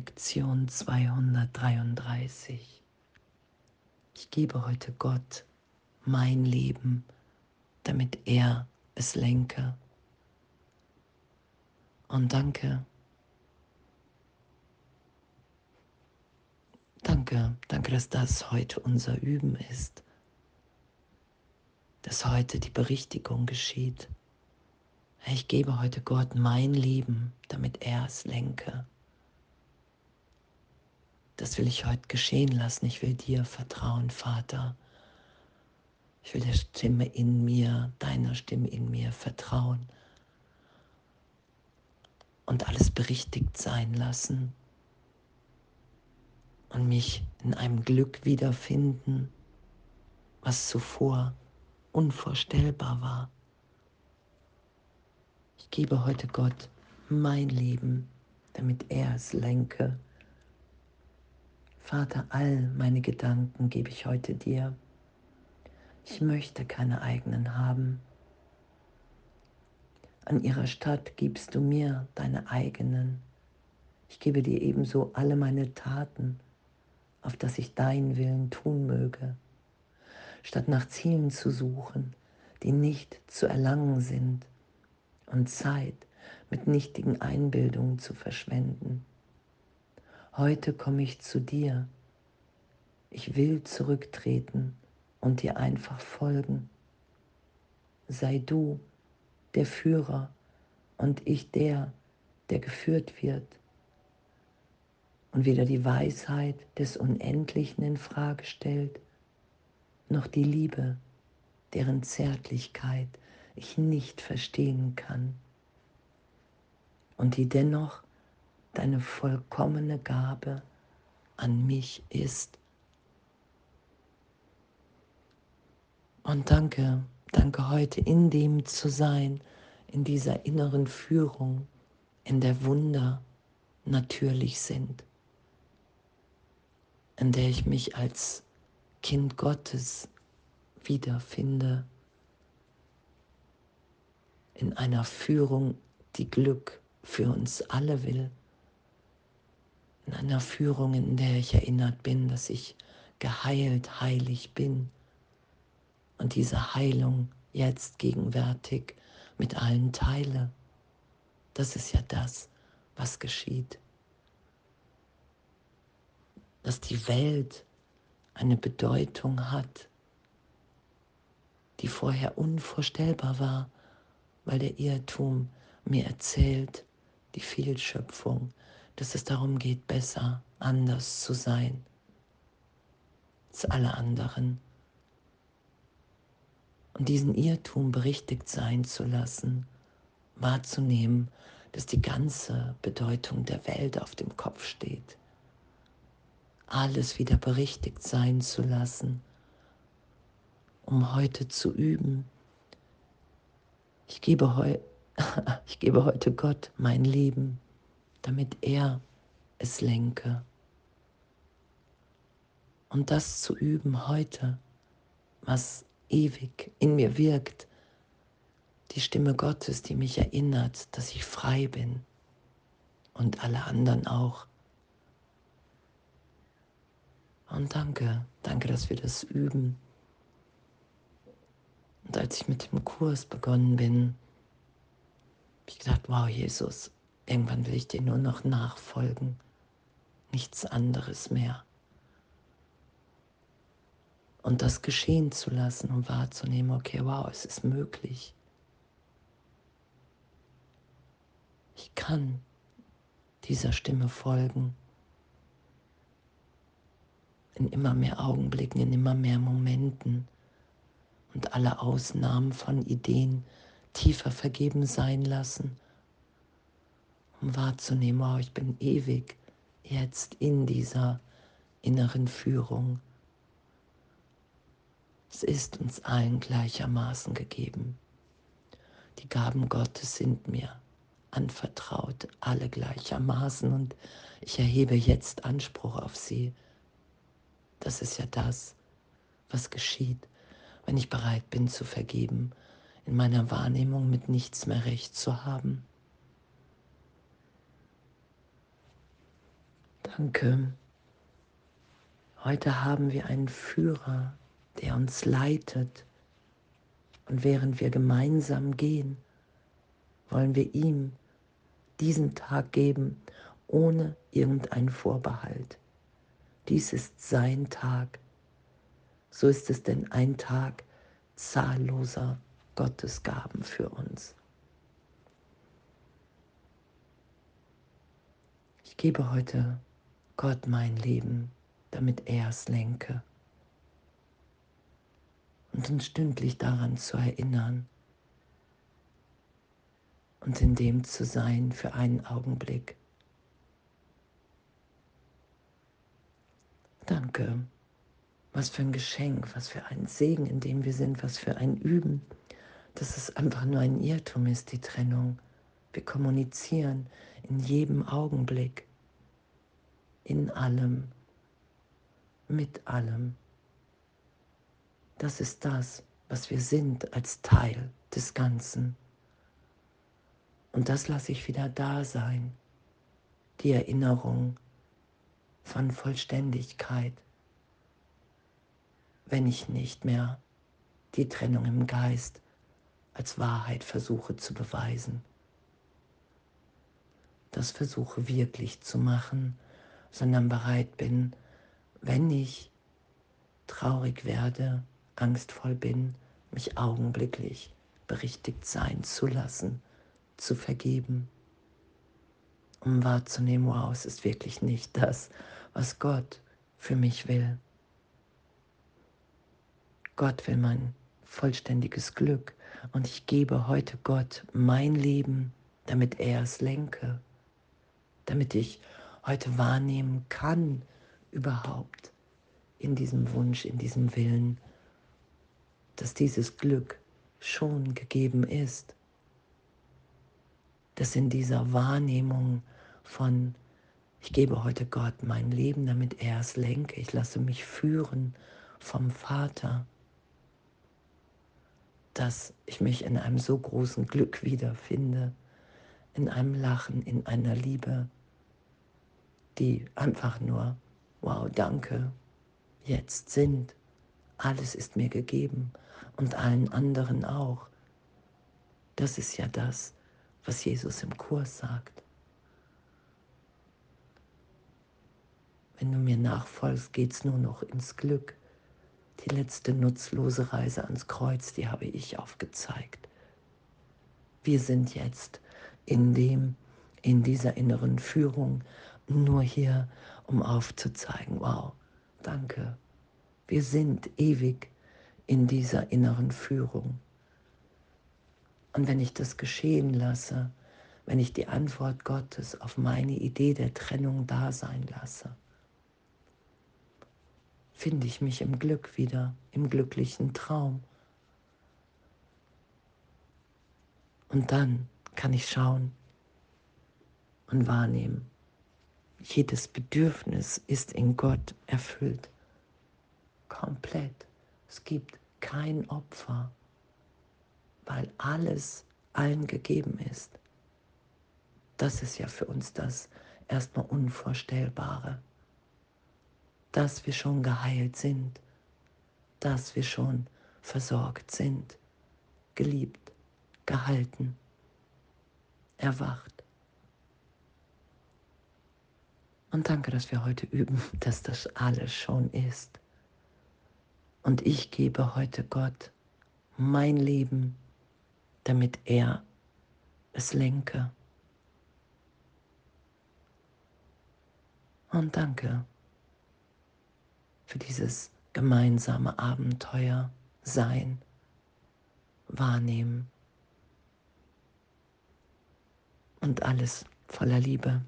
Lektion 233. Ich gebe heute Gott mein Leben, damit er es lenke. Und danke, danke, danke, dass das heute unser Üben ist, dass heute die Berichtigung geschieht. Ich gebe heute Gott mein Leben, damit er es lenke. Das will ich heute geschehen lassen. Ich will dir vertrauen, Vater. Ich will der Stimme in mir, deiner Stimme in mir vertrauen und alles berichtigt sein lassen und mich in einem Glück wiederfinden, was zuvor unvorstellbar war. Ich gebe heute Gott mein Leben, damit er es lenke. Vater, all meine Gedanken gebe ich heute dir. Ich möchte keine eigenen haben. An ihrer Stadt gibst du mir deine eigenen. Ich gebe dir ebenso alle meine Taten, auf dass ich deinen Willen tun möge, statt nach Zielen zu suchen, die nicht zu erlangen sind, und Zeit mit nichtigen Einbildungen zu verschwenden. Heute komme ich zu dir. Ich will zurücktreten und dir einfach folgen. Sei du der Führer und ich der, der geführt wird. Und weder die Weisheit des Unendlichen in Frage stellt, noch die Liebe, deren Zärtlichkeit ich nicht verstehen kann und die dennoch deine vollkommene Gabe an mich ist. Und danke, danke heute in dem zu sein, in dieser inneren Führung, in der Wunder natürlich sind, in der ich mich als Kind Gottes wiederfinde in einer Führung, die Glück für uns alle will. In einer Führung, in der ich erinnert bin, dass ich geheilt, heilig bin und diese Heilung jetzt gegenwärtig mit allen teile. Das ist ja das, was geschieht. Dass die Welt eine Bedeutung hat, die vorher unvorstellbar war weil der Irrtum mir erzählt, die Fehlschöpfung, dass es darum geht, besser, anders zu sein als alle anderen. Und diesen Irrtum berichtigt sein zu lassen, wahrzunehmen, dass die ganze Bedeutung der Welt auf dem Kopf steht. Alles wieder berichtigt sein zu lassen, um heute zu üben, ich gebe, heu ich gebe heute Gott mein Leben, damit er es lenke. Und das zu üben heute, was ewig in mir wirkt, die Stimme Gottes, die mich erinnert, dass ich frei bin und alle anderen auch. Und danke, danke, dass wir das üben. Und als ich mit dem Kurs begonnen bin, habe ich gedacht, wow, Jesus, irgendwann will ich dir nur noch nachfolgen, nichts anderes mehr. Und das geschehen zu lassen und wahrzunehmen, okay, wow, es ist möglich. Ich kann dieser Stimme folgen. In immer mehr Augenblicken, in immer mehr Momenten und alle Ausnahmen von Ideen tiefer vergeben sein lassen, um wahrzunehmen, oh, ich bin ewig jetzt in dieser inneren Führung. Es ist uns allen gleichermaßen gegeben. Die Gaben Gottes sind mir anvertraut, alle gleichermaßen und ich erhebe jetzt Anspruch auf sie. Das ist ja das, was geschieht wenn ich bereit bin zu vergeben, in meiner Wahrnehmung mit nichts mehr recht zu haben. Danke. Heute haben wir einen Führer, der uns leitet. Und während wir gemeinsam gehen, wollen wir ihm diesen Tag geben, ohne irgendeinen Vorbehalt. Dies ist sein Tag. So ist es denn ein Tag zahlloser Gottesgaben für uns. Ich gebe heute Gott mein Leben damit er es lenke. Und uns stündlich daran zu erinnern und in dem zu sein für einen Augenblick. Danke. Was für ein Geschenk, was für ein Segen, in dem wir sind, was für ein Üben, dass es einfach nur ein Irrtum ist, die Trennung. Wir kommunizieren in jedem Augenblick, in allem mit allem. Das ist das, was wir sind als Teil des Ganzen. Und das lasse ich wieder da sein, die Erinnerung von Vollständigkeit, wenn ich nicht mehr die Trennung im Geist als Wahrheit versuche zu beweisen. Das versuche wirklich zu machen, sondern bereit bin, wenn ich traurig werde, angstvoll bin, mich augenblicklich berichtigt sein zu lassen, zu vergeben, um wahrzunehmen, wow, es ist wirklich nicht das, was Gott für mich will. Gott will mein vollständiges Glück und ich gebe heute Gott mein Leben, damit er es lenke, damit ich heute wahrnehmen kann, überhaupt in diesem Wunsch, in diesem Willen, dass dieses Glück schon gegeben ist, dass in dieser Wahrnehmung von, ich gebe heute Gott mein Leben, damit er es lenke, ich lasse mich führen vom Vater, dass ich mich in einem so großen Glück wiederfinde, in einem Lachen, in einer Liebe, die einfach nur wow, danke, jetzt sind, alles ist mir gegeben und allen anderen auch. Das ist ja das, was Jesus im Kurs sagt. Wenn du mir nachfolgst, geht es nur noch ins Glück. Die letzte nutzlose Reise ans Kreuz, die habe ich aufgezeigt. Wir sind jetzt in dem, in dieser inneren Führung nur hier um aufzuzeigen, wow, danke, wir sind ewig in dieser inneren Führung. Und wenn ich das geschehen lasse, wenn ich die Antwort Gottes auf meine Idee der Trennung da sein lasse, finde ich mich im Glück wieder, im glücklichen Traum. Und dann kann ich schauen und wahrnehmen, jedes Bedürfnis ist in Gott erfüllt. Komplett. Es gibt kein Opfer, weil alles allen gegeben ist. Das ist ja für uns das erstmal Unvorstellbare. Dass wir schon geheilt sind, dass wir schon versorgt sind, geliebt, gehalten, erwacht. Und danke, dass wir heute üben, dass das alles schon ist. Und ich gebe heute Gott mein Leben, damit er es lenke. Und danke für dieses gemeinsame Abenteuer sein, wahrnehmen und alles voller Liebe.